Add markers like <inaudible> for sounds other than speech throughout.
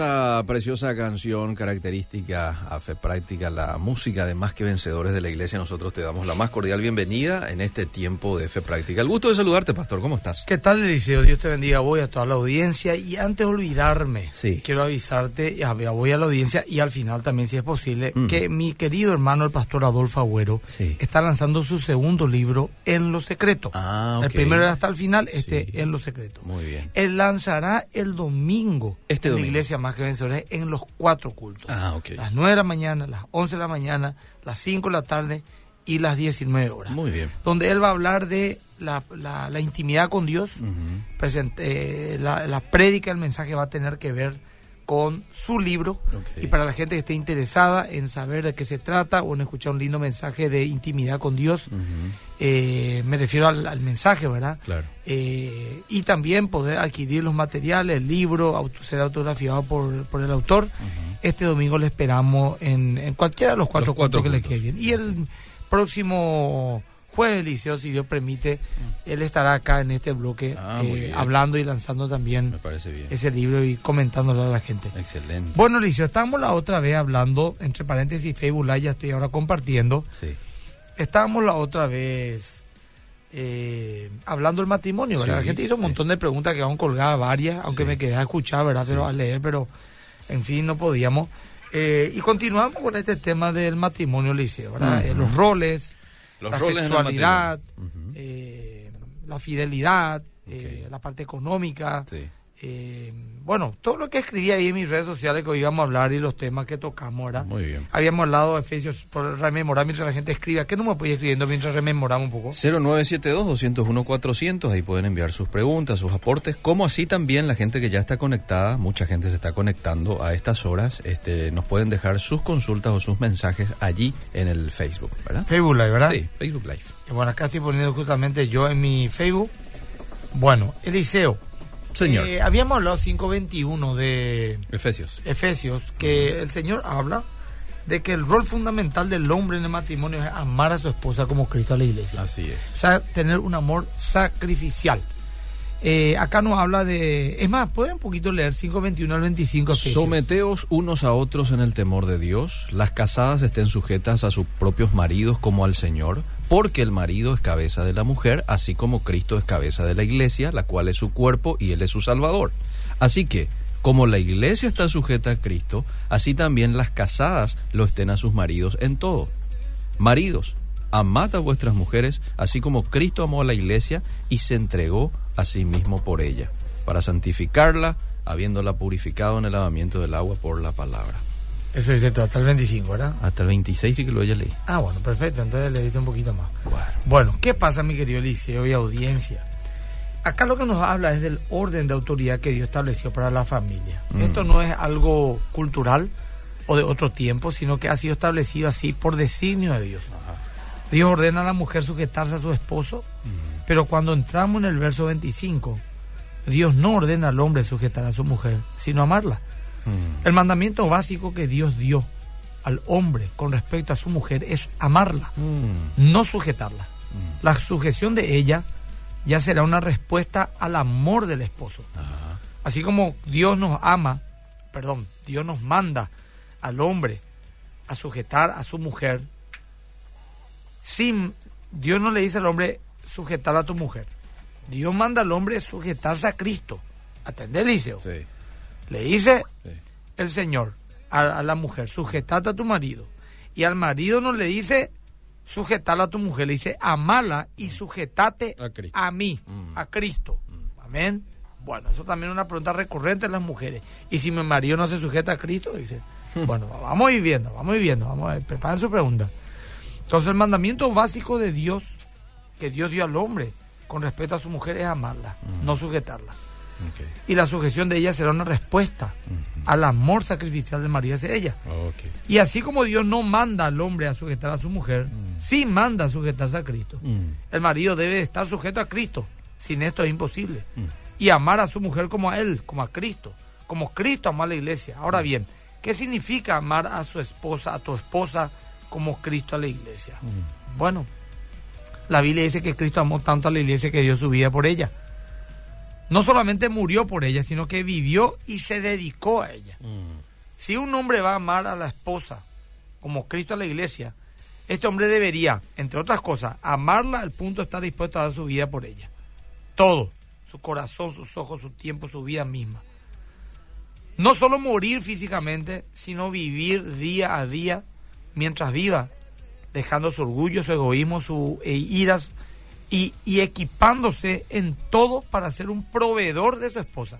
uh, preciosa canción característica a fe práctica, la música de Más que Vencedores de la Iglesia, nosotros te damos la más cordial bienvenida en este tiempo de fe práctica. El gusto de saludarte, pastor, ¿cómo estás? ¿Qué tal, Eliseo? Dios te bendiga, voy a toda la audiencia y antes de olvidarme, Sí. quiero avisarte, voy a la audiencia y al final también, si es posible, Mm. que mi querido hermano, el pastor Adolfo Agüero, Sí. está lanzando su segundo libro, En lo Secreto. Ah, El ok. primero era hasta el final, este, Sí. En lo Secreto. Muy bien. Él lanzará el domingo Este en domingo. la iglesia más que vencedores en los cuatro cultos. Ah. Las 9 de la mañana, las 11 de la mañana, las 5 de la tarde y las 19 horas. Muy bien. Donde él va a hablar de la, la- la intimidad con Dios. Presente- eh, la, la prédica, el mensaje va a tener que ver con su libro. Y para la gente que esté interesada en saber de qué se trata o en escuchar un lindo mensaje de intimidad con Dios, eh, me refiero al, al mensaje, ¿verdad? Claro. Eh, y también poder adquirir los materiales, el libro, auto- ser autografiado por, por el autor. Este domingo le esperamos en, en cualquiera de los cuatro, Los cuatro que le cultos. quede bien. Y el próximo jueves, Liceo, si Dios permite, él estará acá en este bloque Ah, eh, hablando y lanzando también ese libro y comentándolo a la gente. Excelente. Bueno, Liceo, estamos la otra vez hablando, entre paréntesis, Facebook Live, ya estoy ahora compartiendo. Sí. Estábamos la otra vez eh, hablando del matrimonio, ¿verdad? Sí, la gente hizo un sí. montón de preguntas que aún colgadas varias, aunque Sí. me quedé a escuchar, ¿verdad? Pero a leer, pero en fin, no podíamos. Eh, y continuamos con este tema del matrimonio, Liceo, ¿verdad? Los roles, Los la sexualidad. Ujú. eh, la fidelidad, eh, la parte económica. Sí. Eh, bueno, todo lo que escribí ahí en mis redes sociales que hoy íbamos a hablar y los temas que tocamos, ¿verdad? Muy bien. Habíamos hablado de Efesios por rememorar mientras la gente escribe. ¿A qué no me puede ir escribiendo mientras rememoramos un poco? 0972-201-400, ahí pueden enviar sus preguntas, sus aportes, como así también la gente que ya está conectada, mucha gente se está conectando a estas horas, este, nos pueden dejar sus consultas o sus mensajes allí en el Facebook, ¿verdad? Facebook Live, ¿verdad? Sí, Facebook Live. Y Bueno, acá estoy poniendo justamente yo en mi Facebook. Bueno, Eliseo. Señor, eh, habíamos hablado 521 de Efesios. Efesios, que el Señor habla de que el rol fundamental del hombre en el matrimonio es amar a su esposa como Cristo a la iglesia. Así es. O sea, tener un amor sacrificial. Eh, acá nos habla de... Es más, ¿pueden un poquito leer 521 al 25? Efesios? Someteos unos a otros en el temor de Dios. Las casadas estén sujetas a sus propios maridos como al Señor, porque el marido es cabeza de la mujer, así como Cristo es cabeza de la iglesia, la cual es su cuerpo y él es su salvador. Así que, como la iglesia está sujeta a Cristo, así también las casadas lo estén a sus maridos en todo. Maridos, amad a vuestras mujeres, así como Cristo amó a la iglesia y se entregó a sí mismo por ella, para santificarla, habiéndola purificado en el lavamiento del agua por la palabra. Eso dice todo, hasta el 25, ¿verdad? Hasta el 26 sí que lo haya leído. Ah, bueno, perfecto, entonces le diste un poquito más. Bueno. Bueno, ¿qué pasa, mi querido Liceo y audiencia? Acá lo que nos habla es del orden de autoridad que Dios estableció para la familia. Mm. Esto no es algo cultural o de otro tiempo, sino que ha sido establecido así por designio de Dios. Dios ordena a la mujer sujetarse a su esposo, pero cuando entramos en el verso 25, Dios no ordena al hombre sujetar a su mujer, sino amarla. Mm. El mandamiento básico que Dios dio al hombre con respecto a su mujer es amarla Mm. no sujetarla. La sujeción de ella ya será una respuesta al amor del esposo. Ajá. Así como Dios nos ama, perdón, Dios nos manda al hombre a sujetar a su mujer, sin, Dios no le dice al hombre sujetar a tu mujer. Dios manda al hombre sujetarse a Cristo. ¿Atender, Liceo? Sí, Le dice sí. el Señor a, a la mujer, sujetate a tu marido. Y al marido no le dice sujetarla a tu mujer, le dice amala y sujetate A a mí, Mm. a Cristo. Amén. Bueno, eso también es una pregunta recurrente en las mujeres. Y si mi marido no se sujeta a Cristo, dice, <laughs> bueno, vamos a ir viendo, vamos a ir viendo, vamos a ver, preparen su pregunta. Entonces el mandamiento básico de Dios, que Dios dio al hombre con respecto a su mujer, es amarla, no sujetarla. Y la sujeción de ella será una respuesta al amor sacrificial de María hacia ella. Y así como Dios no manda al hombre a sujetar a su mujer, sí manda a sujetarse a Cristo. El marido debe estar sujeto a Cristo. Sin esto es imposible. Y amar a su mujer como a él, como a Cristo. Como Cristo amó a la iglesia. Ahora bien, ¿qué significa amar a su esposa, a tu esposa, como Cristo a la iglesia? Bueno, la Biblia dice que Cristo amó tanto a la iglesia que dio su vida por ella. no solamente murió por ella, sino que vivió y se dedicó a ella. Mm. Si un hombre va a amar a la esposa como Cristo a la iglesia, este hombre debería, entre otras cosas, amarla al punto de estar dispuesto a dar su vida por ella. Todo, su corazón, sus ojos, su tiempo, su vida misma. No solo morir físicamente, sino vivir día a día mientras viva, dejando su orgullo, su egoísmo, su e iras y, y equipándose en todo para ser un proveedor de su esposa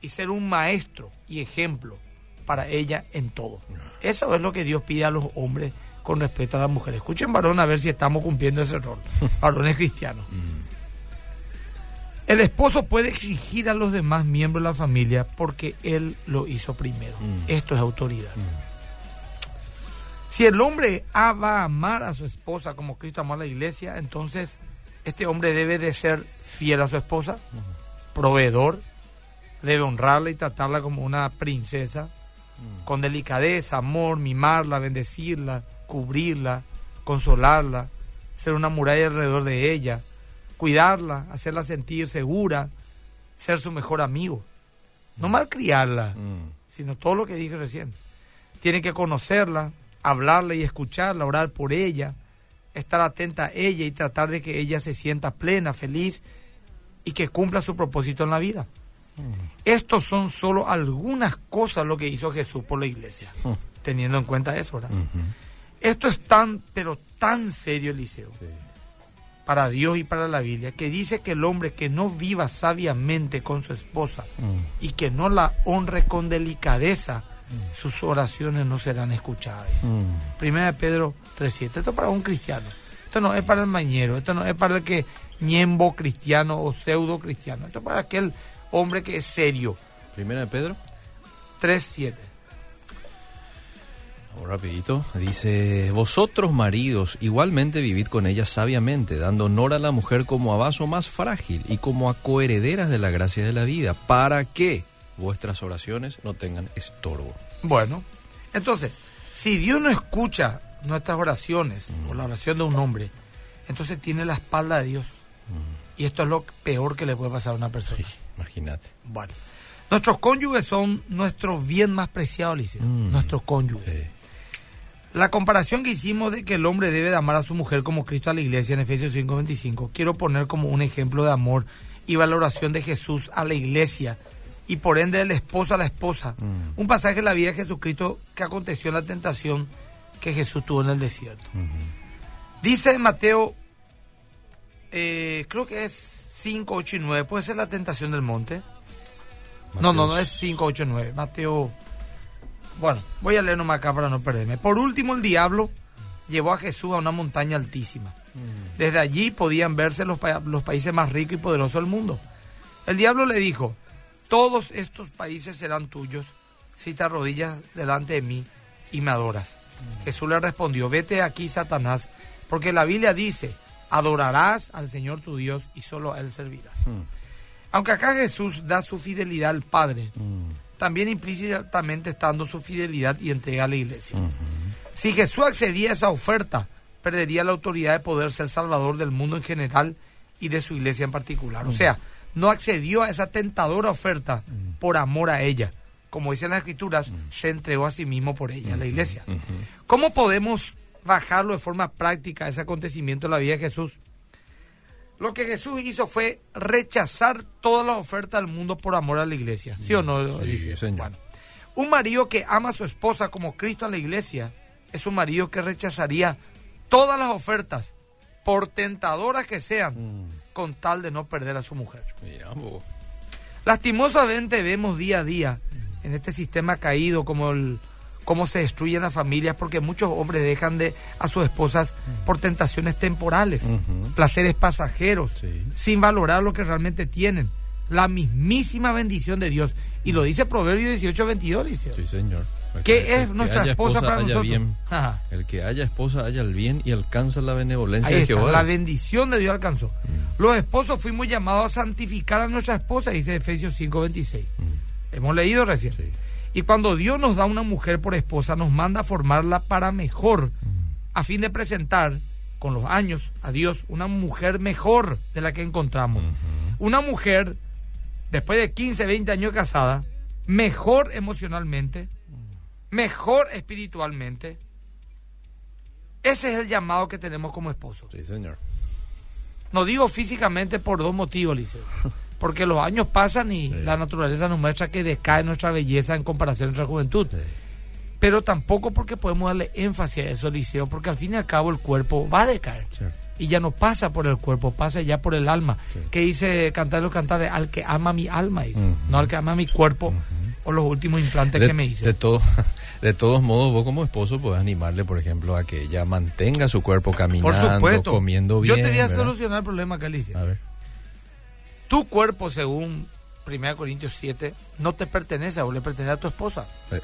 y ser un maestro y ejemplo para ella en todo. Eso es lo que Dios pide a los hombres con respecto a las mujeres. Escuchen, varón, a ver si estamos cumpliendo ese rol. <laughs> Varones cristianos. El esposo puede exigir a los demás miembros de la familia porque él lo hizo primero. Mm. Esto es autoridad. Si el hombre ah, va a amar a su esposa como Cristo amó a la iglesia, entonces este hombre debe de ser fiel a su esposa, proveedor, debe honrarla y tratarla como una princesa, con delicadeza, amor, mimarla, bendecirla, cubrirla, consolarla, ser una muralla alrededor de ella, cuidarla, hacerla sentir segura, ser su mejor amigo. No malcriarla, Mm. sino todo lo que dije recién. Tiene que conocerla, hablarla y escucharla, orar por ella, estar atenta a ella y tratar de que ella se sienta plena, feliz y que cumpla su propósito en la vida. Estos son solo algunas cosas lo que hizo Jesús por la iglesia, teniendo en cuenta eso, ¿verdad? Esto es tan, pero tan serio, Eliseo, Sí. para Dios y para la Biblia, que dice que el hombre que no viva sabiamente con su esposa Mm. y que no la honre con delicadeza, sus oraciones no serán escuchadas. Mm. Primera de Pedro 3.7. Esto es para un cristiano. Esto no es para el mañero. Esto no es para el que ñembo cristiano o pseudo cristiano. Esto es para aquel hombre que es serio. Primera de Pedro. 3.7. Vamos rapidito. Dice, vosotros maridos igualmente vivid con ella sabiamente, dando honor a la mujer como a vaso más frágil y como a coherederas de la gracia de la vida, para que vuestras oraciones no tengan estorbo. Bueno, entonces, si Dios no escucha nuestras oraciones o la oración de un hombre, entonces tiene la espalda de Dios. Y esto es lo peor que le puede pasar a una persona. Sí, imagínate. Bueno, nuestros cónyuges son nuestro bien más preciado, Liceo. Mm. Nuestros cónyuges. Sí. La comparación que hicimos de que el hombre debe de amar a su mujer como Cristo a la iglesia en Efesios 5:25, quiero poner como un ejemplo de amor y valoración de Jesús a la iglesia y por ende del esposo a la esposa. Mm. Un pasaje de la vida de Jesucristo que aconteció en la tentación que Jesús tuvo en el desierto. Dice en Mateo, eh, creo que es 5, 8 y 9, puede ser la tentación del monte. No, no, no es 5, 8, 9. Mateo. Bueno, voy a leer nomás acá para no perderme. Por último, el diablo llevó a Jesús a una montaña altísima. Desde allí podían verse los, pa- los países más ricos y poderosos del mundo. El diablo le dijo, todos estos países serán tuyos si te arrodillas delante de mí y me adoras. Jesús le respondió, vete aquí, Satanás, porque la Biblia dice, adorarás al Señor tu Dios y solo a Él servirás. Mm. Aunque acá Jesús da su fidelidad al Padre, Mm. también implícitamente está dando su fidelidad y entrega a la iglesia. Ujú. Si Jesús accedía a esa oferta, perdería la autoridad de poder ser salvador del mundo en general y de su iglesia en particular. O sea, no accedió a esa tentadora oferta por amor a ella. Como dicen las escrituras, se entregó a sí mismo por ella, a la iglesia. ¿Cómo podemos bajarlo de forma práctica ese acontecimiento en la vida de Jesús? Lo que Jesús hizo fue rechazar toda la oferta del mundo por amor a la iglesia. ¿Sí o no? Sí, Eliseo? señor. Bueno, un marido que ama a su esposa como Cristo a la iglesia es un marido que rechazaría todas las ofertas, por tentadoras que sean, Mm. Con tal de no perder a su mujer. Mira, vos. Lastimosamente vemos día a día en este sistema caído como el cómo se destruyen las familias porque muchos hombres dejan de a sus esposas por tentaciones temporales, placeres pasajeros, Sí. sin valorar lo que realmente tienen, la mismísima bendición de Dios. Y lo dice Proverbios 18, 22, dice. Sí, señor. ¿Qué El es que nuestra haya esposa para haya nosotros? bien. El que haya esposa haya el bien y alcanza la benevolencia Ahí de está, Jehová. la bendición de Dios alcanzó. Los esposos fuimos llamados a santificar a nuestra esposa, dice Efesios 5:26. Mm. Hemos leído recién. Sí. Y cuando Dios nos da una mujer por esposa, nos manda a formarla para mejor, a fin de presentar con los años a Dios una mujer mejor de la que encontramos. Una mujer después de 15, 20 años casada, mejor emocionalmente, mejor espiritualmente. Ese es el llamado que tenemos como esposos. Sí, señor. No digo físicamente por dos motivos, Liceo. <laughs> Porque los años pasan y Sí. la naturaleza nos muestra que decae nuestra belleza en comparación a nuestra juventud. Sí. Pero tampoco porque podemos darle énfasis a eso, Liceo, porque al fin y al cabo el cuerpo va a decaer. Y ya no pasa por el cuerpo, pasa ya por el alma. Que dice Cantar los Cantares, al que ama mi alma, dice. No al que ama mi cuerpo o los últimos implantes De, que me hice. de, todo, <laughs> de todos modos, vos como esposo podés animarle, por ejemplo, a que ella mantenga su cuerpo Por caminando, supuesto. comiendo bien. Yo te voy a ¿verdad? solucionar el problema que Alicia. A ver. Tu cuerpo, según 1 Corintios 7, no te pertenece a vos, le pertenece a tu esposa. Eh,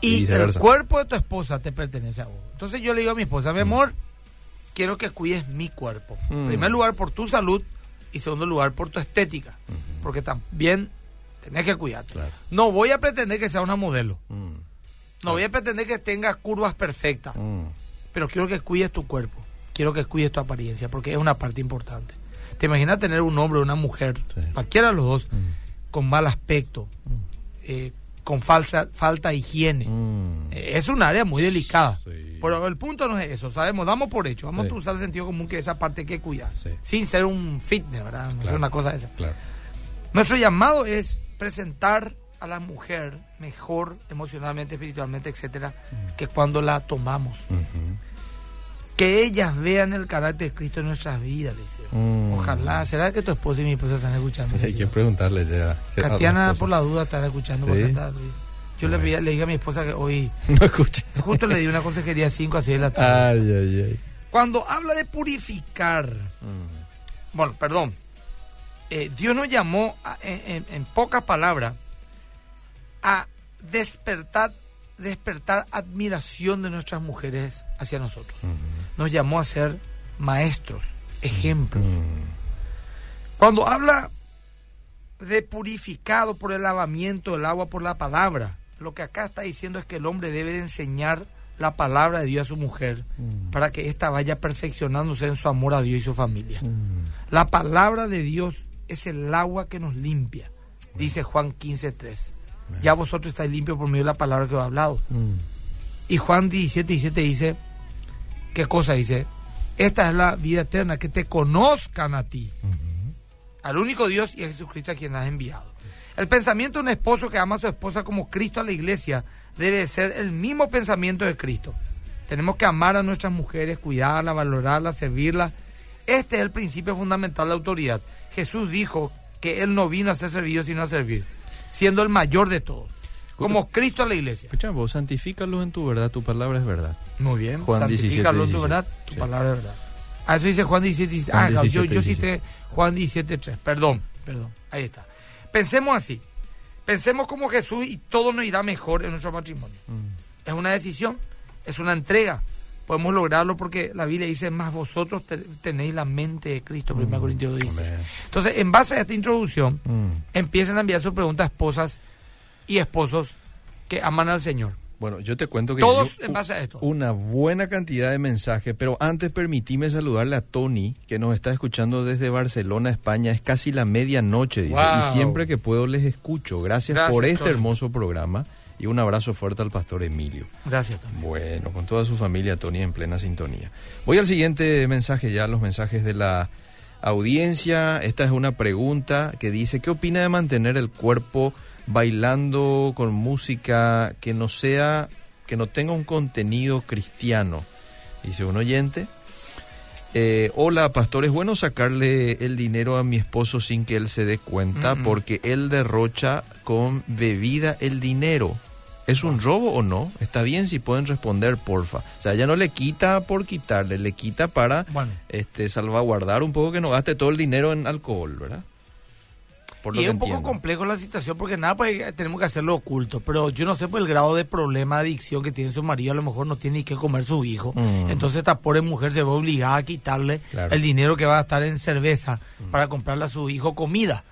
Y Y el cuerpo de tu esposa te pertenece a vos. Entonces yo le digo a mi esposa, Mm. mi amor, quiero que cuides mi cuerpo. En Mm. primer lugar por tu salud y segundo lugar por tu estética. Porque también tenés que cuidarte. Claro. No voy a pretender que sea una modelo. Mm, No voy a pretender que tenga curvas perfectas. mm. Pero quiero que cuides tu cuerpo. Quiero que cuides tu apariencia porque es una parte importante. ¿Te imaginas tener un hombre o una mujer, Sí. cualquiera de los dos, Mm. con mal aspecto, eh, con falsa, falta de higiene? Eh, es un área muy delicada. Sí. Pero el punto no es eso, sabemos, damos por hecho, vamos Sí. a usar el sentido común que esa parte hay que cuidar. Sin ser un fitness, ¿verdad? No Claro. una cosa de esa. Nuestro llamado es presentar a la mujer mejor emocionalmente, espiritualmente, etcétera, Mm. que cuando la tomamos. Que ellas vean el carácter de Cristo en nuestras vidas, Liceo. Mm. Ojalá. ¿Será que tu esposa y mi esposa están escuchando? Hay que preguntarle ya. ¿Qué- a la Tatiana, por la duda, estará escuchando. Sí. Yo le, pedí- le dije a mi esposa que hoy, <laughs> No escucha. justo le di una consejería 5 a 6 de la tarde. Ay, ay, ay. Cuando habla de purificar, Mm. bueno, perdón, eh, Dios nos llamó, a- en, en- pocas palabras, a despertar, despertar admiración de nuestras mujeres hacia nosotros. Nos llamó a ser maestros, ejemplos. Cuando habla de purificado por el lavamiento del agua por la palabra, lo que acá está diciendo es que el hombre debe de enseñar la palabra de Dios a su mujer Mm. para que ésta vaya perfeccionándose en su amor a Dios y su familia. Mm. La palabra de Dios es el agua que nos limpia, dice Juan 15.3. Ya vosotros estáis limpios por medio de la palabra que os he hablado. Mm. Y Juan 17, 17 dice, ¿qué cosa dice? Esta es la vida eterna, que te conozcan a ti, al único Dios y a Jesucristo a quien has enviado. El pensamiento de un esposo que ama a su esposa como Cristo a la iglesia debe ser el mismo pensamiento de Cristo. Tenemos que amar a nuestras mujeres, cuidarlas, valorarlas, servirlas. Este es el principio fundamental de la autoridad. Jesús dijo que Él no vino a ser servido sino a servir, siendo el mayor de todos, como Cristo a la iglesia. Escucha, vos santifícalos en tu verdad, tu palabra es verdad. Muy bien. Juan 17, Santifícalo en tu 17. verdad, tu Sí. palabra es verdad. Ah, eso dice Juan 17, 17. Juan Ah, yo, 17, yo 17. cité Juan 17, 3. Perdón, perdón. Ahí está. Pensemos así. Pensemos como Jesús y todo nos irá mejor en nuestro matrimonio. Mm. Es una decisión, es una entrega. Podemos lograrlo porque la Biblia dice, más vosotros te- tenéis la mente de Cristo, 1 Corintios dice. Amén. Entonces, en base a esta introducción, Mm. empiecen a enviar sus preguntas a esposas y esposos que aman al Señor. Bueno, yo te cuento que Todos yo- en base a esto. una buena cantidad de mensajes, pero antes permitime saludarle a Tony, que nos está escuchando desde Barcelona, España. Es casi la medianoche, dice, Wow. y siempre que puedo les escucho. Gracias, Gracias, por este Tony. hermoso programa y un abrazo fuerte al pastor Emilio. Gracias también. Bueno, con toda su familia, Tony, en plena sintonía. Voy al siguiente mensaje, ya los mensajes de la audiencia. Esta es una pregunta que dice, ¿qué opina de mantener el cuerpo bailando con música que no sea, que no tenga un contenido cristiano? Dice un oyente. Eh, hola, pastor, es bueno sacarle el dinero a mi esposo sin que él se dé cuenta Mm, mm. porque él derrocha con bebida el dinero. ¿Es un robo o no? Está bien si pueden responder, porfa. O sea, ya no le quita por quitarle, le quita para Bueno. este salvaguardar un poco que no gaste todo el dinero en alcohol, ¿verdad? Por lo y que es un poco complejo la situación porque nada, pues tenemos que hacerlo oculto. Pero yo no sé por el grado de problema, de adicción que tiene su marido, a lo mejor no tiene ni que comer su hijo. Mm. Entonces esta pobre mujer se ve obligada a quitarle Claro. el dinero que va a gastar en cerveza para comprarle a su hijo comida.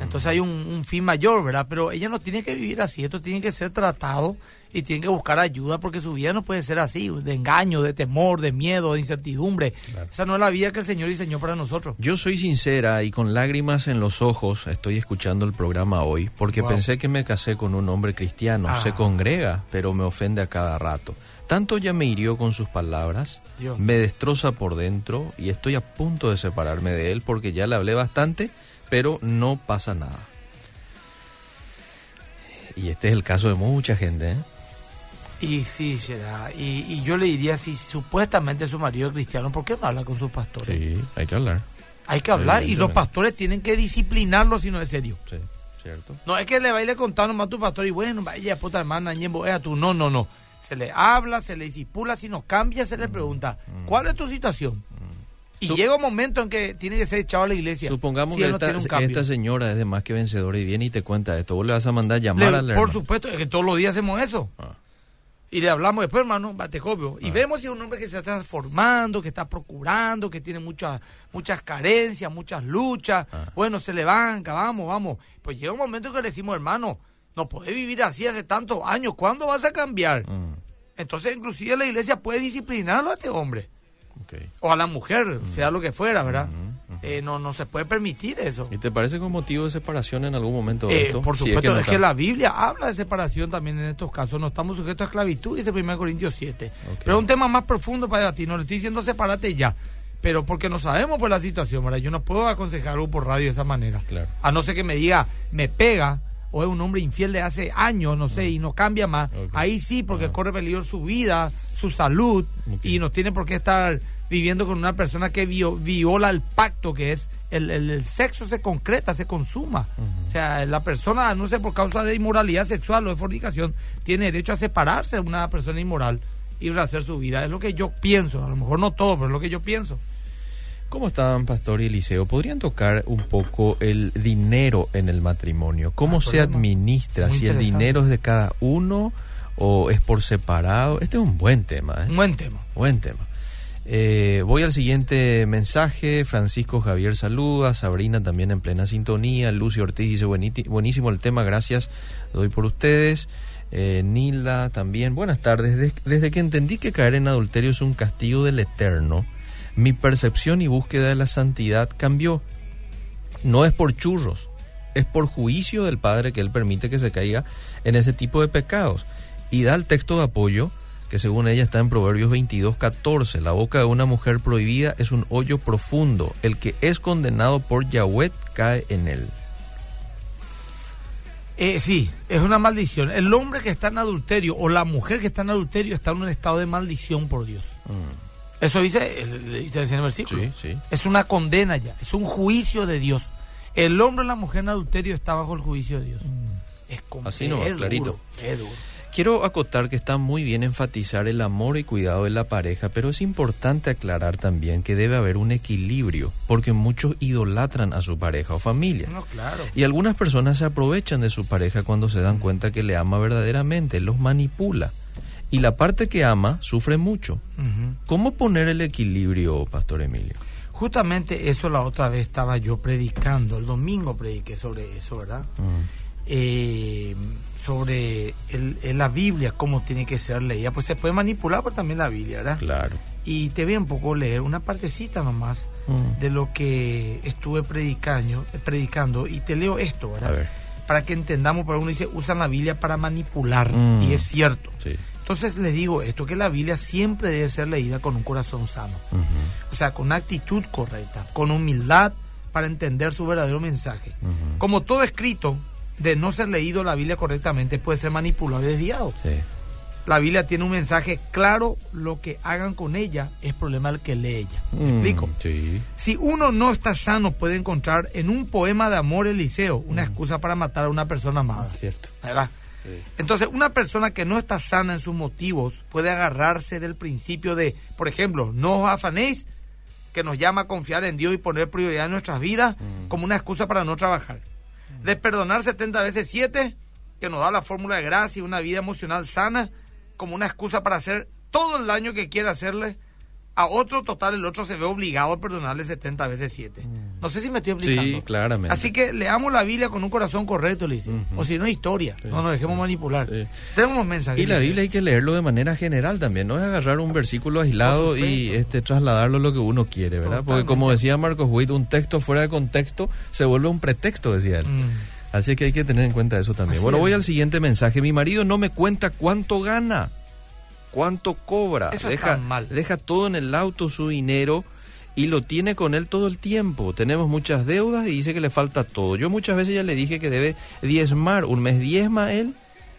Entonces hay un, un fin mayor, ¿verdad? Pero ella no tiene que vivir así, esto tiene que ser tratado y tiene que buscar ayuda porque su vida no puede ser así, de engaño, de temor, de miedo, de incertidumbre. Esa no es la vida que el Señor diseñó para nosotros. Yo soy sincera y con lágrimas en los ojos estoy escuchando el programa hoy porque Wow. pensé que me casé con un hombre cristiano, Ah. se congrega, pero me ofende a cada rato. Tanto ya me hirió con sus palabras, Dios. me destroza por dentro y estoy a punto de separarme de él porque ya le hablé bastante, pero no pasa nada. Y este es el caso de mucha gente, ¿eh? Y sí, será. Y, y yo le diría, si supuestamente su marido es cristiano, ¿por qué no habla con sus pastores? Sí, hay que hablar. Hay que hablar y los pastores tienen que disciplinarlo si no es serio. Sí, cierto. No es que le baile contando nomás a tu pastor y bueno, vaya puta hermana, ñembo, a tú. No, no, no. Se le habla, se le disipula, si no cambia, se le pregunta, ¿cuál es tu situación? Y Sup- llega un momento en que tiene que ser echado a la iglesia. Supongamos si que no esta, señora es de más que vencedora y viene y te cuenta esto. Vos le vas a mandar Le- llamar al por hermano. supuesto, es que todos los días hacemos eso. Ah. Y le hablamos después, hermano, bate copio. Y Ah. vemos si es un hombre que se está formando, que está procurando, que tiene muchas muchas carencias, muchas luchas. Ah. Bueno, se le banca, vamos, vamos. Pues llega un momento en que le decimos, hermano, no puede vivir así hace tantos años. ¿Cuándo vas a cambiar? Mm, Entonces, inclusive la iglesia puede disciplinarlo a este hombre. O a la mujer, sea lo que fuera, ¿verdad? Eh, no, no se puede permitir eso. ¿Y te parece con motivo de separación en algún momento Eh, esto? por Si supuesto, no es que, la Biblia habla de separación también en estos casos. No estamos sujetos a esclavitud, dice 1 Corintios 7. Ok. Pero es un tema más profundo para debatir. No le estoy diciendo sepárate ya. Pero porque no sabemos por la situación, ¿verdad? Yo no puedo aconsejar algo por radio de esa manera. Claro. A no ser que me diga, me pega, o es un hombre infiel de hace años, no sé, y no cambia más. Ahí sí, porque Ah. corre peligro su vida, su salud, y no tiene por qué estar viviendo con una persona que vio- viola el pacto que es el, el- el sexo se concreta, se consuma. O sea, la persona, no sé, por causa de inmoralidad sexual o de fornicación, tiene derecho a separarse de una persona inmoral y rehacer su vida. Es lo que yo pienso. A lo mejor no todo, pero es lo que yo pienso. ¿Cómo están, Pastor y Eliseo? ¿Podrían tocar un poco el dinero en el matrimonio? ¿Cómo Ah, se administra? Muy ¿Si el dinero es de cada uno o es por separado? Este es un buen tema, ¿eh? Buen tema. Buen tema. Eh, voy al siguiente mensaje. Francisco Javier saluda. Sabrina también en plena sintonía. Lucio Ortiz dice "Bueniti- buenísimo el tema. Gracias. Doy por ustedes. Eh, Nilda también. Buenas tardes. Des- desde que entendí que caer en adulterio es un castigo del eterno, mi percepción y búsqueda de la santidad cambió. No es por churros, es por juicio del Padre que Él permite que se caiga en ese tipo de pecados. Y da el texto de apoyo que según ella está en Proverbios 22, 14. La boca de una mujer prohibida es un hoyo profundo. El que es condenado por Yahweh cae en él. Eh, sí, es una maldición. El hombre que está en adulterio o la mujer que está en adulterio está en un estado de maldición por Dios. Eso dice, el- dice el versículo. Sí, sí. Es una condena ya, es un juicio de Dios. El hombre o la mujer en adulterio está bajo el juicio de Dios. Es como Así nomás, es clarito. duro, es duro. Quiero acotar que está muy bien enfatizar el amor y cuidado de la pareja, pero es importante aclarar también que debe haber un equilibrio, porque muchos idolatran a su pareja o familia. No, claro. Y algunas personas se aprovechan de su pareja cuando se dan cuenta que le ama verdaderamente, los manipula. Y la parte que ama sufre mucho. ¿Cómo poner el equilibrio, Pastor Emilio? Justamente eso la otra vez estaba yo predicando, el domingo prediqué sobre eso, ¿verdad? Eh, sobre el, el- la Biblia, cómo tiene que ser leída. Pues se puede manipular por también la Biblia, ¿verdad? Claro. Y te voy a un poco leer una partecita nomás Mm. de lo que estuve predicando, predicando y te leo esto, ¿verdad? A ver. Para que entendamos, porque uno dice, usan la Biblia para manipular, Mm. y es cierto. Sí. Entonces les digo esto, que la Biblia siempre debe ser leída con un corazón sano, o sea, con una actitud correcta, con humildad para entender su verdadero mensaje. Como todo escrito, de no ser leído la Biblia correctamente, puede ser manipulado y desviado. Sí. La Biblia tiene un mensaje claro, lo que hagan con ella es problema del que lee ella. ¿Me Mm, explico? Sí. Si uno no está sano, puede encontrar en un poema de amor Eliseo una Mm. excusa para matar a una persona amada. Cierto. ¿verdad? Sí. Entonces, una persona que no está sana en sus motivos puede agarrarse del principio de, por ejemplo, no os afanéis, que nos llama a confiar en Dios y poner prioridad en nuestras vidas Mm. como una excusa para no trabajar. De perdonar 70 veces 7, que nos da la fórmula de gracia y una vida emocional sana, como una excusa para hacer todo el daño que quiera hacerle a otro total, el otro se ve obligado a perdonarle 70 veces 7. Mm. No sé si me estoy explicando. Sí, claramente. Así que leamos la Biblia con un corazón correcto, le dice. O si no, historia. Sí. No nos dejemos manipular. Sí. Tenemos mensajes. Y la. Biblia hay que leerlo de manera general también, no es agarrar un versículo aislado y este trasladarlo a lo que uno quiere, ¿verdad? Porque como decía Marcos Witt, un texto fuera de contexto se vuelve un pretexto, decía él. Mm. Así que hay que tener en cuenta eso también. Así bueno, es. voy al siguiente mensaje. Mi marido no me cuenta cuánto gana, cuánto cobra. Eso deja, mal. deja todo en el auto, su dinero, y lo tiene con él todo el tiempo. Tenemos muchas deudas y dice que le falta todo. Yo muchas veces ya le dije que debe diezmar. Un mes diezma él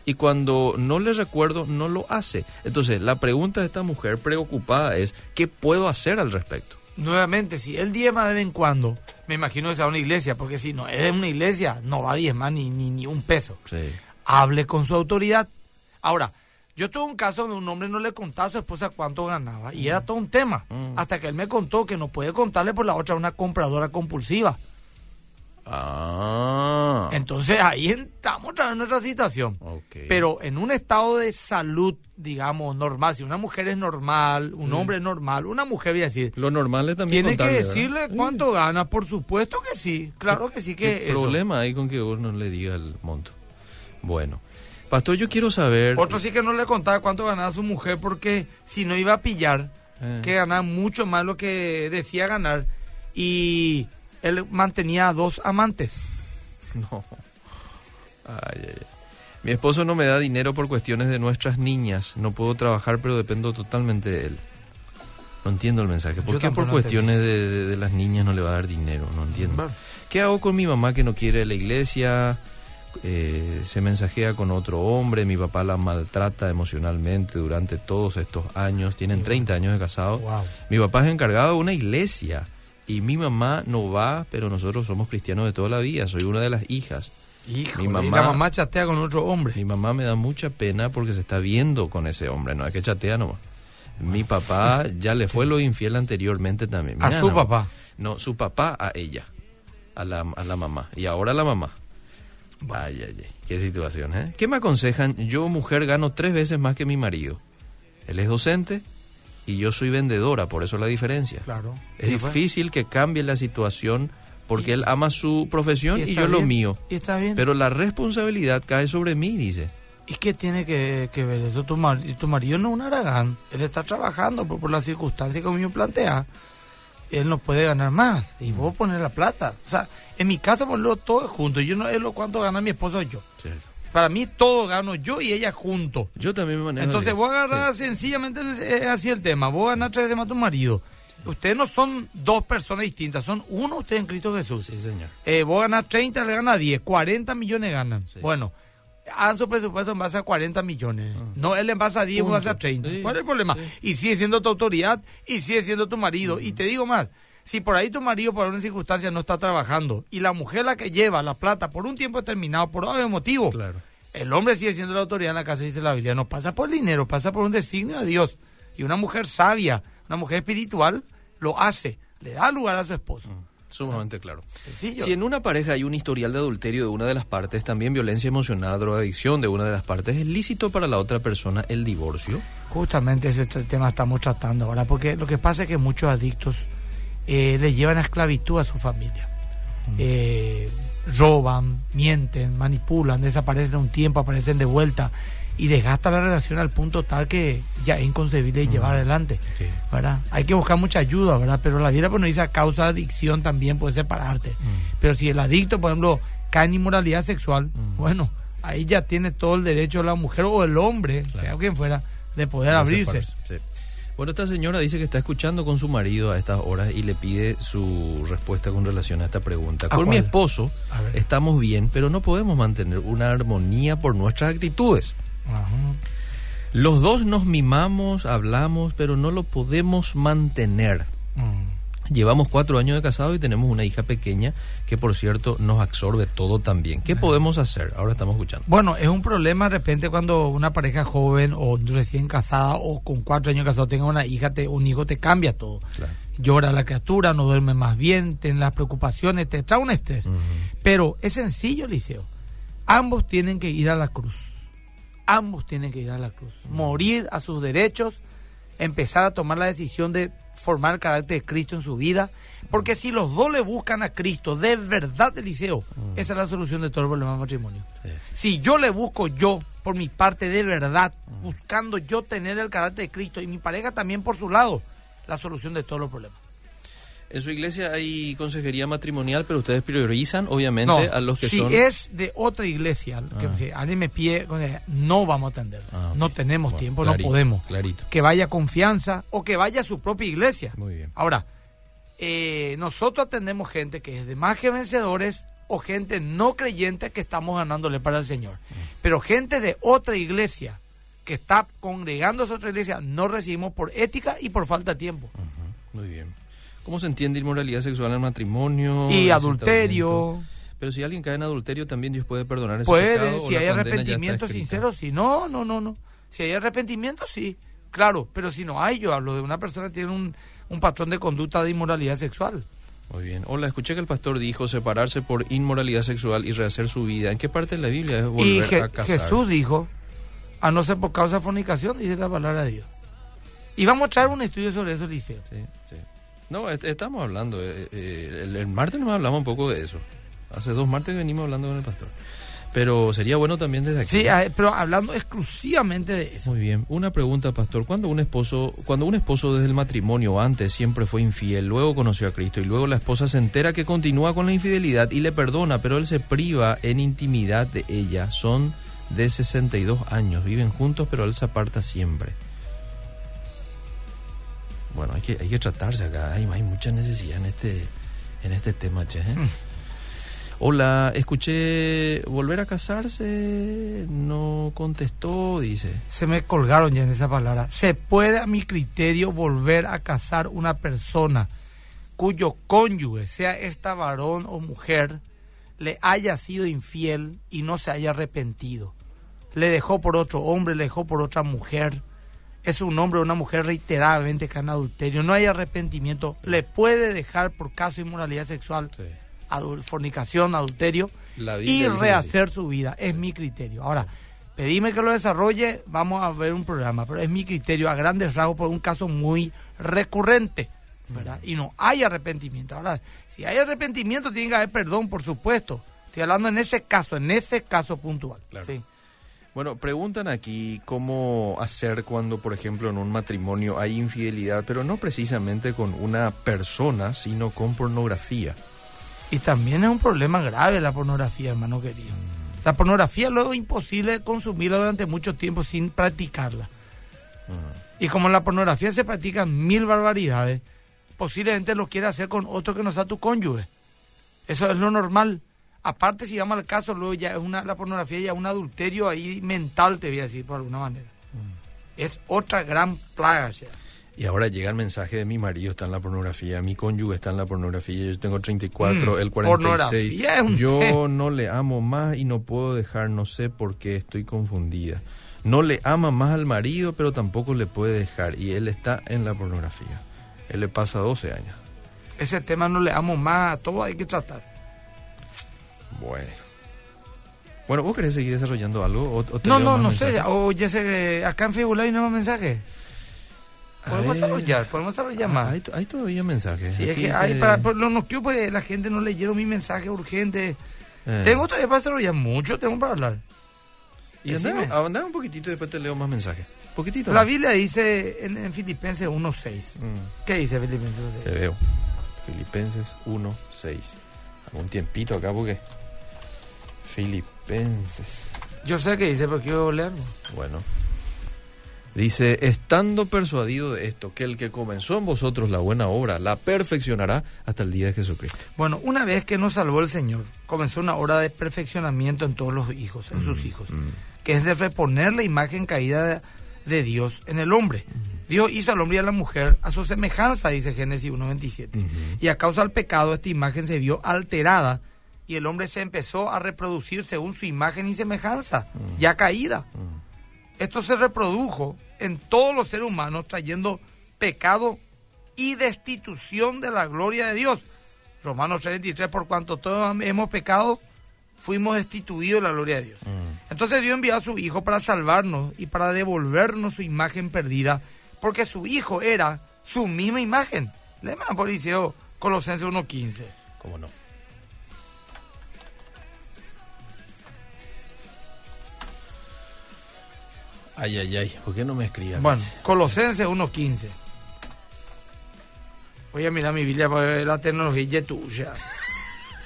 y cuando no le recuerdo no lo hace. Entonces, la pregunta de esta mujer preocupada es, ¿qué puedo hacer al respecto? Nuevamente, si él diezma de vez en cuando, me imagino que sea una iglesia, porque si no es de una iglesia, no va a diezmar ni, ni, ni un peso. Sí. Hable con su autoridad. Ahora, yo tuve un caso donde un hombre no le contaba a su esposa cuánto ganaba y era todo un tema. Mm. Hasta que él me contó que no puede contarle por la otra una compradora compulsiva. Ah. Entonces ahí estamos otra en nuestra situación. Ok. Pero en un estado de salud, digamos, normal, si una mujer es normal, un Mm. hombre es normal, una mujer, voy a decir, Lo normal es también tiene que decirle Sí. cuánto gana, por supuesto que sí, claro que sí que ¿Qué eso. problema hay con que uno le diga el monto? Bueno, pastor, yo quiero saber. Otro sí que no le contaba cuánto ganaba su mujer porque si no iba a pillar, Eh. que ganaba mucho más lo que decía ganar y él mantenía a dos amantes. <laughs> No. Ay, ay, ay. Mi esposo no me da dinero por cuestiones de nuestras niñas. No puedo trabajar, pero dependo totalmente de él. No entiendo el mensaje. ¿Por Yo qué por cuestiones de, de- de las niñas no le va a dar dinero? No entiendo. ¿Qué hago con mi mamá que no quiere la iglesia? Eh, se mensajea con otro hombre. Mi papá la maltrata emocionalmente durante todos estos años. Tienen 30 años de casados. Wow. Mi papá es encargado de una iglesia y mi mamá no va, pero nosotros somos cristianos de toda la vida. Soy una de las hijas. Híjole, Mi y mamá- la mamá chatea con otro hombre. Mi mamá me da mucha pena porque se está viendo con ese hombre, no es que chatea nomás. Mi papá <laughs> ya le fue lo infiel anteriormente también. A su papá. No, su papá a ella, a la, a la mamá. Y ahora la mamá. Ay, ay, ay, qué situación, ¿eh? ¿Qué me aconsejan? Yo, mujer, gano tres veces más que mi marido. Él es docente y yo soy vendedora, por eso la diferencia. Claro. Es fue- difícil que cambie la situación porque Y- él ama su profesión y, yo lo mío. Y está bien. Pero la responsabilidad cae sobre mí, dice. ¿Y qué tiene que, que ver eso? Tu, mar- tu marido no es un aragán. Él está trabajando por, por las circunstancias que me plantea. Él no puede ganar más. Y vos poner la plata. O sea, en mi casa ponerlo todo junto. Yo no es lo cuánto gana mi esposo yo. Para mí todo gano yo y ella juntos. Yo también me manejo Entonces así. vos agarrás Sí. sencillamente es así el tema. Vos ganás tres veces más a tu marido. Ustedes no son dos personas distintas, son uno ustedes en Cristo Jesús. Sí, señor. Eh, vos ganás 30, le ganas 10, 40 millones ganan. Bueno, hagan su presupuesto en base a 40 millones. No, él en base a 10, vos en base a Punto. 30. Sí, ¿Cuál es el problema? sí. Y sigue siendo tu autoridad y sigue siendo tu marido. Y te digo más, si por ahí tu marido por alguna circunstancia no está trabajando y la mujer la que lleva la plata por un tiempo determinado, por algún motivo, Claro. el hombre sigue siendo la autoridad en la casa, dice la Biblia. No pasa por dinero, pasa por un designio de Dios. Y una mujer sabia, una mujer espiritual, lo hace. Le da lugar a su esposo. Sumamente claro. Sencillo. Si en una pareja hay un historial de adulterio de una de las partes, también violencia emocional, drogadicción de una de las partes, ¿es lícito para la otra persona el divorcio? Justamente ese tema estamos tratando ahora, porque lo que pasa es que muchos adictos eh, le llevan a esclavitud a su familia. Eh, roban, mienten, manipulan, desaparecen un tiempo, aparecen de vuelta y desgasta la relación al punto tal que ya es inconcebible llevar adelante. Sí. ¿verdad? Hay que buscar mucha ayuda, ¿verdad? Pero la vida, pues, nos dice a causa de adicción también puede separarte. Pero si el adicto, por ejemplo, cae en inmoralidad sexual, bueno, ahí ya tiene todo el derecho la mujer o el hombre, sea quien fuera, de poder abrirse. Sí. Bueno, esta señora dice que está escuchando con su marido a estas horas y le pide su respuesta con relación a esta pregunta. ¿A Con mi esposo estamos bien, pero no podemos mantener una armonía por nuestras actitudes. Ajá. Los dos nos mimamos, hablamos, pero no lo podemos mantener. Mm. Llevamos cuatro años de casado y tenemos una hija pequeña que, por cierto, nos absorbe todo también. ¿Qué podemos hacer? Ahora estamos escuchando. Bueno, es un problema de repente cuando una pareja joven o recién casada o con cuatro años de casado tenga una hija, te, un hijo, te cambia todo. Claro. Llora la criatura, no duerme más bien, tiene las preocupaciones, te trae un estrés. Pero es sencillo, Liceo. Ambos tienen que ir a la cruz. Ambos tienen que ir a la cruz. Morir a sus derechos, empezar a tomar la decisión de formar el carácter de Cristo en su vida. Porque si los dos le buscan a Cristo de verdad, Eliseo, Mm. esa es la solución de todo el problema del matrimonio. Si yo le busco yo, por mi parte de verdad, Mm. buscando yo tener el carácter de Cristo y mi pareja también por su lado, la solución de todos los problemas. En su iglesia hay consejería matrimonial, pero ustedes priorizan, obviamente, No, a los que si son... es de otra iglesia, que Ah. si alguien me pide, no vamos a atender. Ah. No tenemos Bueno, tiempo, clarito, no podemos. Clarito. Que vaya confianza o que vaya a su propia iglesia. Muy bien. Ahora, eh, nosotros atendemos gente que es de más que vencedores o gente no creyente que estamos ganándole para el Señor. Pero gente de otra iglesia que está congregándose a otra iglesia, no recibimos por ética y por falta de tiempo. Muy bien. ¿Cómo se entiende inmoralidad sexual en el matrimonio? Y adulterio. Pero si alguien cae en adulterio, también Dios puede perdonar ese Puede, pecado. si hay arrepentimiento sincero, sí. No, no, no, no. Si hay arrepentimiento, sí. Claro, pero si no hay, yo hablo de una persona que tiene un, un patrón de conducta de inmoralidad sexual. Muy bien. Hola, escuché que el pastor dijo separarse por inmoralidad sexual y rehacer su vida. ¿En qué parte de la Biblia es Y volver Je- a casar? Jesús dijo, a no ser por causa de fornicación, dice la palabra de Dios. Y vamos a traer un estudio sobre eso, Liceo. Sí, sí. No, est- estamos hablando. eh, eh, el, el martes nos hablamos un poco de eso. Hace dos martes que venimos hablando con el pastor. Pero sería bueno también desde aquí. Sí, ah, pero hablando exclusivamente de eso. Muy bien. Una pregunta, pastor. Cuando un esposo, cuando un esposo desde el matrimonio antes siempre fue infiel, luego conoció a Cristo y luego la esposa se entera que continúa con la infidelidad y le perdona, pero él se priva en intimidad de ella. Son de 62 años, viven juntos, pero él se aparta siempre. Bueno, hay que, hay que tratarse acá. Hay, hay mucha necesidad en este, en este tema, che. ¿eh? Mm. Hola, escuché volver a casarse, no contestó, dice. Se me colgaron ya en esa palabra. Se puede, a mi criterio, volver a casar una persona cuyo cónyuge, sea esta varón o mujer, le haya sido infiel y no se haya arrepentido. Le dejó por otro hombre, le dejó por otra mujer. Es un hombre o una mujer reiteradamente que en adulterio. No hay arrepentimiento. Le puede dejar por caso de inmoralidad sexual, adul- fornicación, adulterio La y rehacer su vida. Es mi criterio. Ahora, pedime que lo desarrolle, vamos a ver un programa, pero es mi criterio a grandes rasgos por un caso muy recurrente, ¿verdad? Y no hay arrepentimiento. Ahora, si hay arrepentimiento, tiene que haber perdón, por supuesto. Estoy hablando en ese caso, en ese caso puntual. Claro. Sí. Bueno, preguntan aquí cómo hacer cuando, por ejemplo, en un matrimonio hay infidelidad, pero no precisamente con una persona, sino con pornografía. Y también es un problema grave la pornografía, hermano querido. La pornografía luego es imposible consumirla durante mucho tiempo sin practicarla. Y como en la pornografía se practican mil barbaridades, posiblemente lo quiera hacer con otro que no sea tu cónyuge. Eso es lo normal. Aparte, si llama al caso, luego ya es una, la pornografía ya es un adulterio ahí mental, te voy a decir, por alguna manera. Es otra gran plaga. ya. Y ahora llega el mensaje de mi marido está en la pornografía, mi cónyuge está en la pornografía, yo tengo 34, Mm, él 46. pornografía es un Yo no le amo más y no puedo dejar, no sé por qué, estoy confundida. No le ama más al marido, pero tampoco le puede dejar y él está en la pornografía. Él le pasa 12 años. Ese tema no le amo más, todo hay que tratar. Bueno. Bueno, ¿vos querés seguir desarrollando algo? ¿O, o te No, no, no mensajes? sé. Oye, ese, acá en Fibula hay nuevos mensajes. Podemos desarrollar, podemos desarrollar Ah, más. hay, hay todavía mensajes. Sí, es que hay para, por lo no pues la gente no leyeron mi mensaje urgente. Eh. Tengo todavía para desarrollar mucho, tengo para hablar. Y andame un poquitito y después te leo más mensajes. Poquitito. La. Biblia dice en, en Filipenses 1.6. Mm. ¿Qué dice Filipenses Te 1.6? veo. Filipenses 1.6. Algún tiempito acá porque... Filipenses. Yo sé que dice, pero quiero leerlo. Bueno. Dice, estando persuadido de esto, que el que comenzó en vosotros la buena obra, la perfeccionará hasta el día de Jesucristo. Bueno, una vez que nos salvó el Señor, comenzó una hora de perfeccionamiento en todos los hijos, en sus hijos, Mm. que es de reponer la imagen caída de, de Dios en el hombre. Dios hizo al hombre y a la mujer a su semejanza, dice Génesis 1.27. Ujú. Y a causa del pecado, esta imagen se vio alterada y el hombre se empezó a reproducir según su imagen y semejanza, ya caída. Mm. Esto se reprodujo en todos los seres humanos, trayendo pecado y destitución de la gloria de Dios. Romanos 33, por cuanto todos hemos pecado, fuimos destituidos de la gloria de Dios. Mm. Entonces Dios envió a su Hijo para salvarnos y para devolvernos su imagen perdida, porque su Hijo era su misma imagen. Léeme por Colosenses 1.15. ¿Cómo no? Ay, ay, ay, ¿por qué no me escribas? Bueno, Colosenses 1.15. Voy a mirar mi Biblia para ver la tecnología tuya.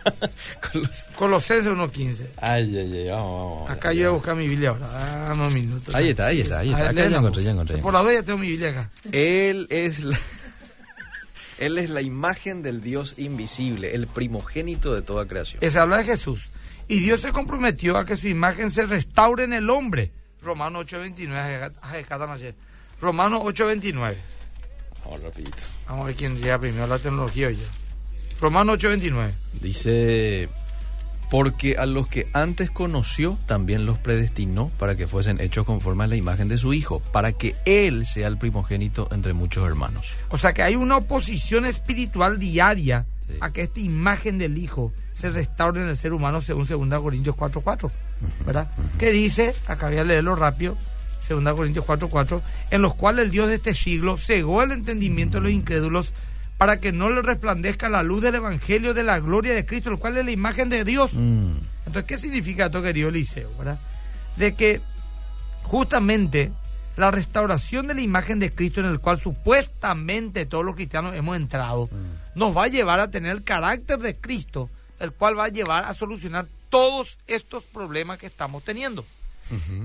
<laughs> Colosenses 1.15. Ay, ay, ay, vamos, vamos. Acá yo voy a buscar mi Biblia ahora. Dame un minuto. Ahí está, ahí está, ahí está. Acá ya encontré, ya encontré. Por la vez ya tengo mi Biblia acá. Él es la... <laughs> Él es la imagen del Dios invisible, el primogénito de toda creación. Se habla de Jesús. Y Dios se comprometió a que su imagen se restaure en el hombre. Romanos 8.29. Romanos 8.29. Vamos rapidito. Vamos a ver quién llega primero la tecnología hoy. Romanos 8.29. Dice, porque a los que antes conoció, también los predestinó para que fuesen hechos conforme a la imagen de su Hijo, para que Él sea el primogénito entre muchos hermanos. O sea que hay una oposición espiritual diaria Sí. a que esta imagen del Hijo se restaure en el ser humano según 2 Corintios 4.4. ¿Verdad? Que dice, acá voy a leerlo rápido, 2 Corintios 4.4, en los cuales el Dios de este siglo cegó el entendimiento de los incrédulos para que no le resplandezca la luz del Evangelio de la gloria de Cristo, el cual es la imagen de Dios. Mm, Entonces, ¿qué significa esto, querido Eliseo? ¿verdad? De que justamente la restauración de la imagen de Cristo en el cual supuestamente todos los cristianos hemos entrado, nos va a llevar a tener el carácter de Cristo, el cual va a llevar a solucionar todos estos problemas que estamos teniendo.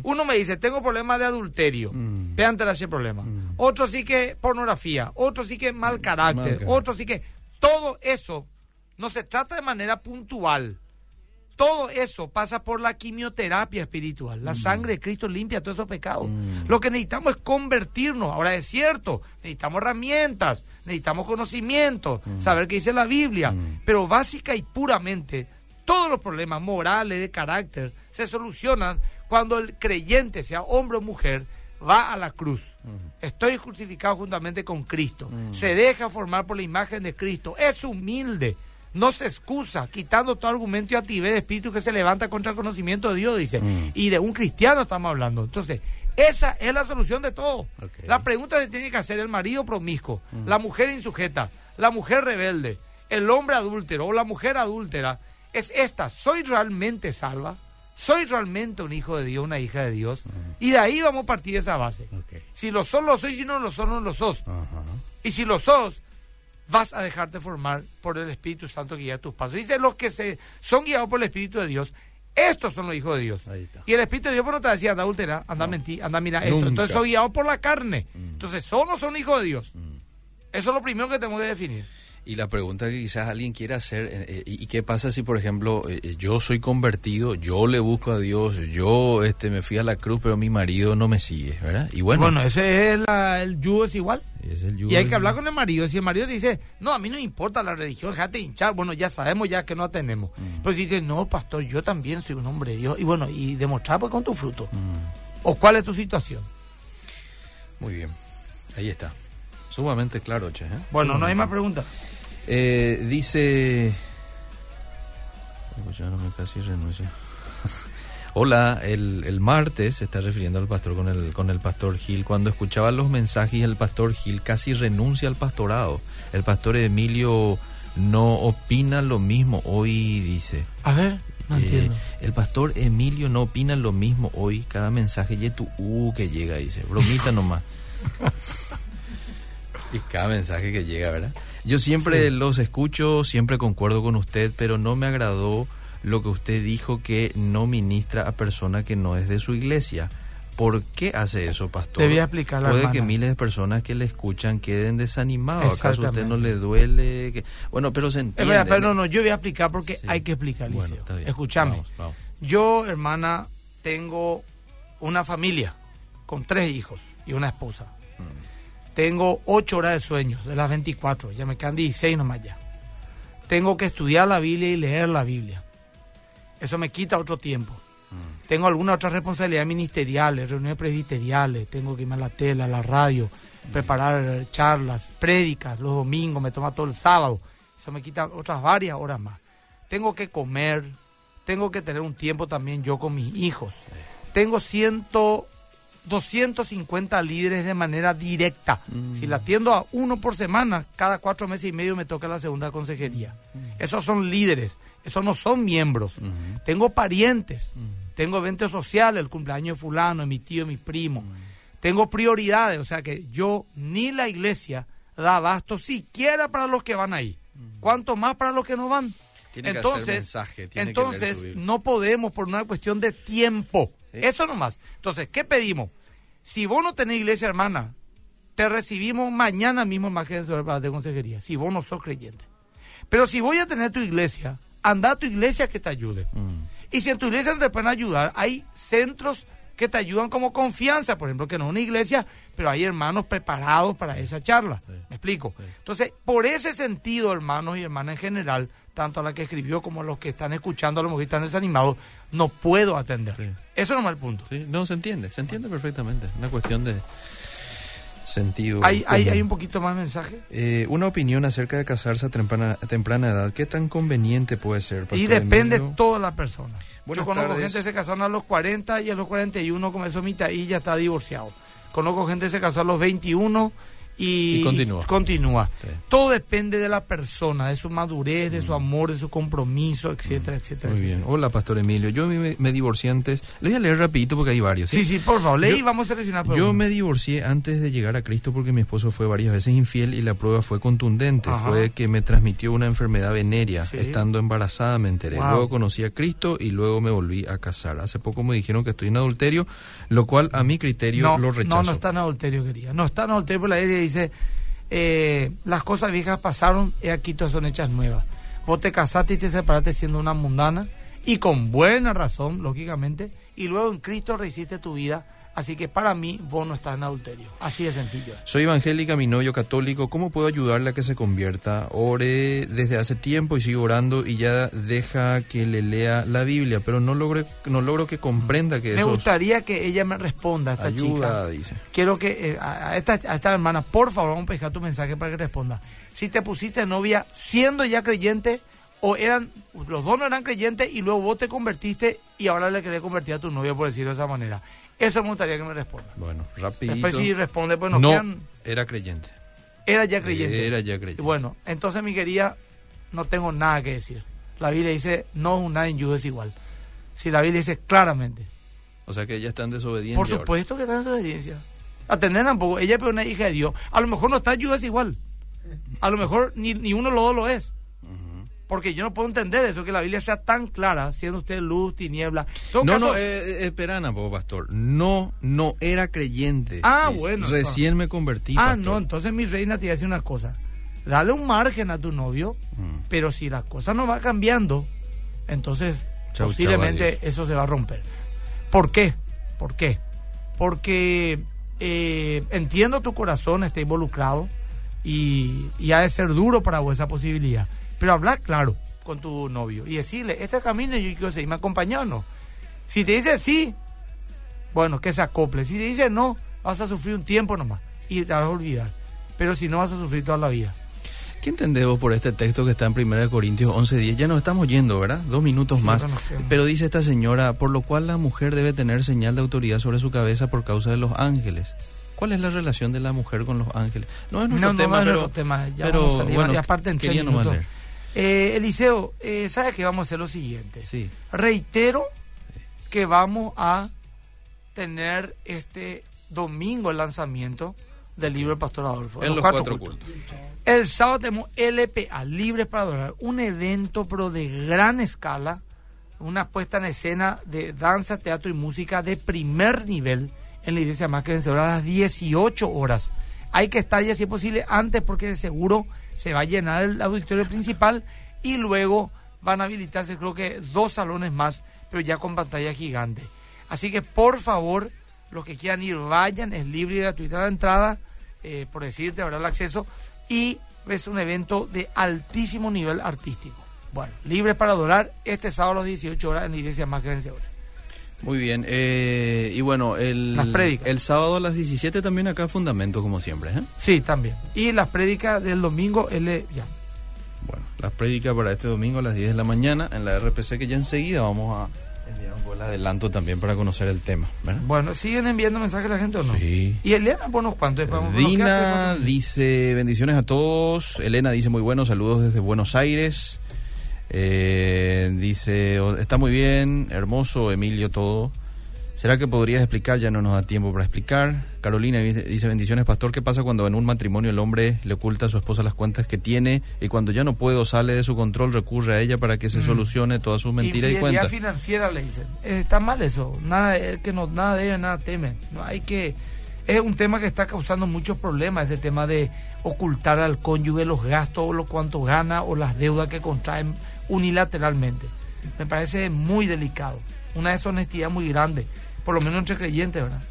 Uno me dice, tengo problemas de adulterio. Mm. Vean ese problema. Mm. Otro sí que pornografía. Otro sí que mal carácter. Mal carácter. Otro sí que... Todo eso no se trata de manera puntual. Todo eso pasa por la quimioterapia espiritual. La sangre de Cristo limpia todos esos pecados. Mm. Lo que necesitamos es convertirnos. Ahora es cierto, necesitamos herramientas, necesitamos conocimiento, saber qué dice la Biblia. Mm. Pero básica y puramente, todos los problemas morales, de carácter, se solucionan cuando el creyente, sea hombre o mujer, va a la cruz. Estoy crucificado juntamente con Cristo. Se deja formar por la imagen de Cristo. Es humilde. No se excusa, quitando todo argumento y actividad de espíritu que se levanta contra el conocimiento de Dios, dice. Y de un cristiano estamos hablando. Entonces, esa es la solución de todo. La pregunta que tiene que hacer el marido promiscuo, la mujer insujeta, la mujer rebelde, el hombre adúltero o la mujer adúltera, es esta. ¿Soy realmente salva? ¿Soy realmente un hijo de Dios, una hija de Dios? Y de ahí vamos a partir de esa base. Si lo sos, lo soy, si no lo sos, no lo sos. Y si lo sos, vas a dejarte formar por el Espíritu Santo que guía tus pasos. Dice, los que se son guiados por el Espíritu de Dios, estos son los hijos de Dios. Y el Espíritu de Dios no te decía, anda adulterar, anda a mentir, anda a mirar esto. Nunca. Entonces son guiados por la carne. Mm. Entonces, ¿son o no son hijos de Dios? Eso es lo primero que tenemos que definir. Y la pregunta que quizás alguien quiera hacer, eh, eh, ¿y qué pasa si, por ejemplo, eh, yo soy convertido, yo le busco a Dios, yo este, me fui a la cruz, pero mi marido no me sigue, ¿verdad? Y bueno, Bueno, ese es la- el yugo es igual. es el yugo Y hay que hablar con el marido. Si el marido dice, no, a mí no me importa la religión, déjate hinchar. Bueno, ya sabemos ya que no tenemos. Mm. Pero si dice, no, pastor, yo también soy un hombre de Dios. Y bueno, y demostrar pues con tu fruto. Mm, ¿O cuál es tu situación? muy bien, ahí está. Sumamente claro, che. ¿eh? Bueno, no hay más preguntas. Eh, dice... No me casi renuncio. <laughs> Hola, el, el martes se está refiriendo al pastor con el, con el pastor Gil. Cuando escuchaba los mensajes, el pastor Gil casi renuncia al pastorado. El pastor Emilio no opina lo mismo hoy, dice. A ver, no Eh, entiendo. el pastor Emilio no opina lo mismo hoy. Cada mensaje y tu uh que llega, dice. Bromita nomás. <laughs> y cada mensaje que llega, ¿verdad? Yo siempre Sí. los escucho, siempre concuerdo con usted, pero no me agradó lo que usted dijo que no ministra a persona que no es de su iglesia. ¿Por qué hace eso, pastor? Te voy a explicar, la Puede hermana. que miles de personas que le escuchan queden desanimados. ¿Acaso a usted no le duele? que- Bueno, pero se entiende. Espera, pero no, no, yo voy a explicar porque Sí. hay que explicar, Bueno, Liceo. está bien. Escúchame. Vamos, vamos. Yo, hermana, tengo una familia con tres hijos y una esposa. Tengo ocho horas de sueño de las 24, ya me quedan 16 nomás ya. Tengo que estudiar la Biblia y leer la Biblia. Eso me quita otro tiempo. Tengo algunas otras responsabilidades ministeriales, reuniones presbiteriales, tengo que irme a la tela, a la radio, preparar charlas, prédicas los domingos, me toma todo el sábado. Eso me quita otras varias horas más. Tengo que comer, tengo que tener un tiempo también yo con mis hijos. Tengo 250 líderes de manera directa. Mm. Si la atiendo a uno por semana, cada cuatro meses y medio me toca la segunda consejería. Esos son líderes, esos no son miembros. Ujú. Tengo parientes, Mm. tengo eventos sociales, el cumpleaños de fulano, de mi tío, de mi primo. Tengo prioridades, o sea que yo ni la iglesia da abasto siquiera para los que van ahí. ¿Cuánto más para los que no van? Tiene que entonces, mensaje, tiene entonces no podemos por una cuestión de tiempo. Sí. Eso nomás. Entonces, ¿qué pedimos? Si vos no tenés iglesia, hermana, te recibimos mañana mismo en para de consejería, si vos no sos creyente. Pero si voy a tener tu iglesia, anda a tu iglesia que te ayude. Mm. Y si en tu iglesia no te pueden ayudar, hay centros que te ayudan como confianza, por ejemplo, que no es una iglesia, pero hay hermanos preparados para esa charla. Sí. ¿Me explico? Sí. Entonces, por ese sentido, hermanos y hermanas en general, tanto a la que escribió como a los que están escuchando, a los que están desanimados, no puedo atender. Sí. Eso no es el punto. Sí, no, se entiende, se entiende perfectamente. Una cuestión de sentido. ¿Hay, hay, hay un poquito más mensaje? Eh, una opinión acerca de casarse a temprana, a temprana edad. ¿Qué tan conveniente puede ser? Y depende Emilio? toda la persona. Buenas Yo conozco tardes. gente que se casaron a los 40 y a los 41 comenzó mitad y ya está divorciado. Conozco gente que se casó a los 21 y, Y continúa. continúa. Sí. Todo depende de la persona, de su madurez, de su amor, de su compromiso, etcétera, etcétera. Mm. Muy bien. etcétera. Hola, Pastor Emilio. Yo me, me divorcié antes. Le voy a leer rapidito porque hay varios. Sí, sí, por favor, leí y Yo- vamos a seleccionar Yo me divorcié antes de llegar a Cristo porque mi esposo fue varias veces infiel y la prueba fue contundente. Ajá. Fue que me transmitió una enfermedad venérea. Sí. Estando embarazada me enteré. Wow. Luego conocí a Cristo y luego me volví a casar. Hace poco me dijeron que estoy en adulterio, lo cual a mi criterio no, lo rechazo. no, no está en adulterio, querida. No está en adulterio, porque la Biblia dice, eh, las cosas viejas pasaron y aquí todas son hechas nuevas. Vos te casaste y te separaste siendo una mundana y con buena razón, lógicamente, y luego en Cristo rehiciste tu vida. Así que para mí vos no estás en adulterio. Así de sencillo. Soy evangélica, mi novio católico. ¿Cómo puedo ayudarle a que se convierta? Oré desde hace tiempo y sigo orando y ya deja que le lea la Biblia, pero no logro, no logro que comprenda que Me gustaría que ella me responda, esta ayuda, chica. dice. Quiero que eh, a, a esta, a esta hermana, por favor, vamos a dejar tu mensaje para que responda. Si te pusiste novia siendo ya creyente o eran los dos no eran creyentes y luego vos te convertiste y ahora le querés convertir a tu novia, por decirlo de esa manera. Eso me gustaría que me responda. Bueno, rapidito. Después si responde, pues nos no, quedan- era creyente. era ya creyente. Era ya creyente. Bueno, entonces mi querida, no tengo nada que decir. La Biblia dice, no un nadie es igual. Si la Biblia dice claramente, O sea que ella está en desobediencia. Por ahora. supuesto que está en desobediencia. Atender tampoco. Ella es una hija de Dios. A lo mejor no está en es igual. A lo mejor ni, ni uno los dos lo es. Porque yo no puedo entender eso, que la Biblia sea tan clara, siendo usted luz, tiniebla. No, caso, no, eh, eh, poco, pastor. No, no era creyente. Ah, bueno, Recién me convertí. ah, pastor. no, entonces mi reina te voy a decir una cosa. Dale un margen a tu novio, Mm. pero si la cosa no va cambiando, entonces Chau, posiblemente chau, eso se va a romper. ¿Por qué? ¿Por qué? Porque eh, entiendo tu corazón está involucrado y, y ha de ser duro para vos esa posibilidad. Pero hablar claro con tu novio y decirle, este camino yo quiero seguir, ¿me acompañó o no? Si te dice sí, bueno, que se acople. Si te dice no, vas a sufrir un tiempo nomás y te vas a olvidar. Pero si no, vas a sufrir toda la vida. ¿Qué entendés vos por este texto que está en 1 Corintios 11.10? Ya nos estamos yendo, ¿verdad? Dos minutos Sí, más. pero dice esta señora, por lo cual la mujer debe tener señal de autoridad sobre su cabeza por causa de los ángeles. ¿Cuál es la relación de la mujer con los ángeles? No es nuestro no, tema, no pero, tema. Ya pero, bueno, y aparte en tres quería nomás minutos. leer. Eh, Eliseo, eh, ¿sabes que vamos a hacer lo siguiente? Sí. Reitero que vamos a tener este domingo el lanzamiento del libro del Pastor Adolfo. En los cuatro cultos. El sábado tenemos LPA, Libres para Adorar, un evento pero de gran escala, una puesta en escena de danza, teatro y música de primer nivel en la iglesia más que a las 18 horas. Hay que estar ya si es posible antes porque de seguro se va a llenar el auditorio principal y luego van a habilitarse creo que dos salones más, pero ya con pantalla gigante. Así que por favor, los que quieran ir, vayan, es libre y gratuita la entrada, eh, por decirte, habrá el acceso y es un evento de altísimo nivel artístico. Bueno, libre para adorar este sábado a las 18 horas en la iglesia más vencedora. Muy bien. eh, y bueno, el, Las prédicas. el sábado a las 17 también acá Fundamento, como siempre. ¿eh? Sí, también. Y las prédicas del domingo, L, ya. Bueno, las prédicas para este domingo a las 10 de la mañana en la RPC, que ya enseguida vamos a enviar un el adelanto también para conocer el tema. ¿verdad? Bueno, ¿siguen enviando mensajes la gente o no? Sí. Y Elena, vamos a Dina dice bendiciones a todos. Elena dice muy buenos saludos desde Buenos Aires. Eh, dice "O- está muy bien, hermoso, Emilio todo. ¿Será que podrías explicar? Ya no nos da tiempo para explicar. Carolina dice bendiciones, pastor. ¿Qué pasa cuando en un matrimonio el hombre le oculta a su esposa las cuentas que tiene y cuando ya no puede o sale de su control recurre a ella para que se Mm. solucione todas sus mentiras y cuentas? financiera le dicen. Eh, está mal eso. Nada, el que no, nada debe, nada teme. No hay que. Es un tema que está causando muchos problemas, ese tema de ocultar al cónyuge los gastos o lo cuánto gana o las deudas que contraen unilateralmente. Me parece muy delicado. Una deshonestidad muy grande, por lo menos entre creyentes, ¿verdad?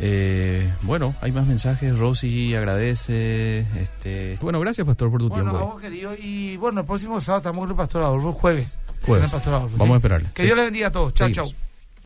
Eh, bueno, hay más mensajes. Rosy agradece. Este, bueno, gracias, pastor, por tu Bueno, tiempo. vamos queridos. Y bueno, el próximo sábado estamos con el pastor Adolfo, jueves. Jueves. Con el pastor Adolfo, Vamos a esperarle. Que Sí. Dios les bendiga a todos. Chao, chao.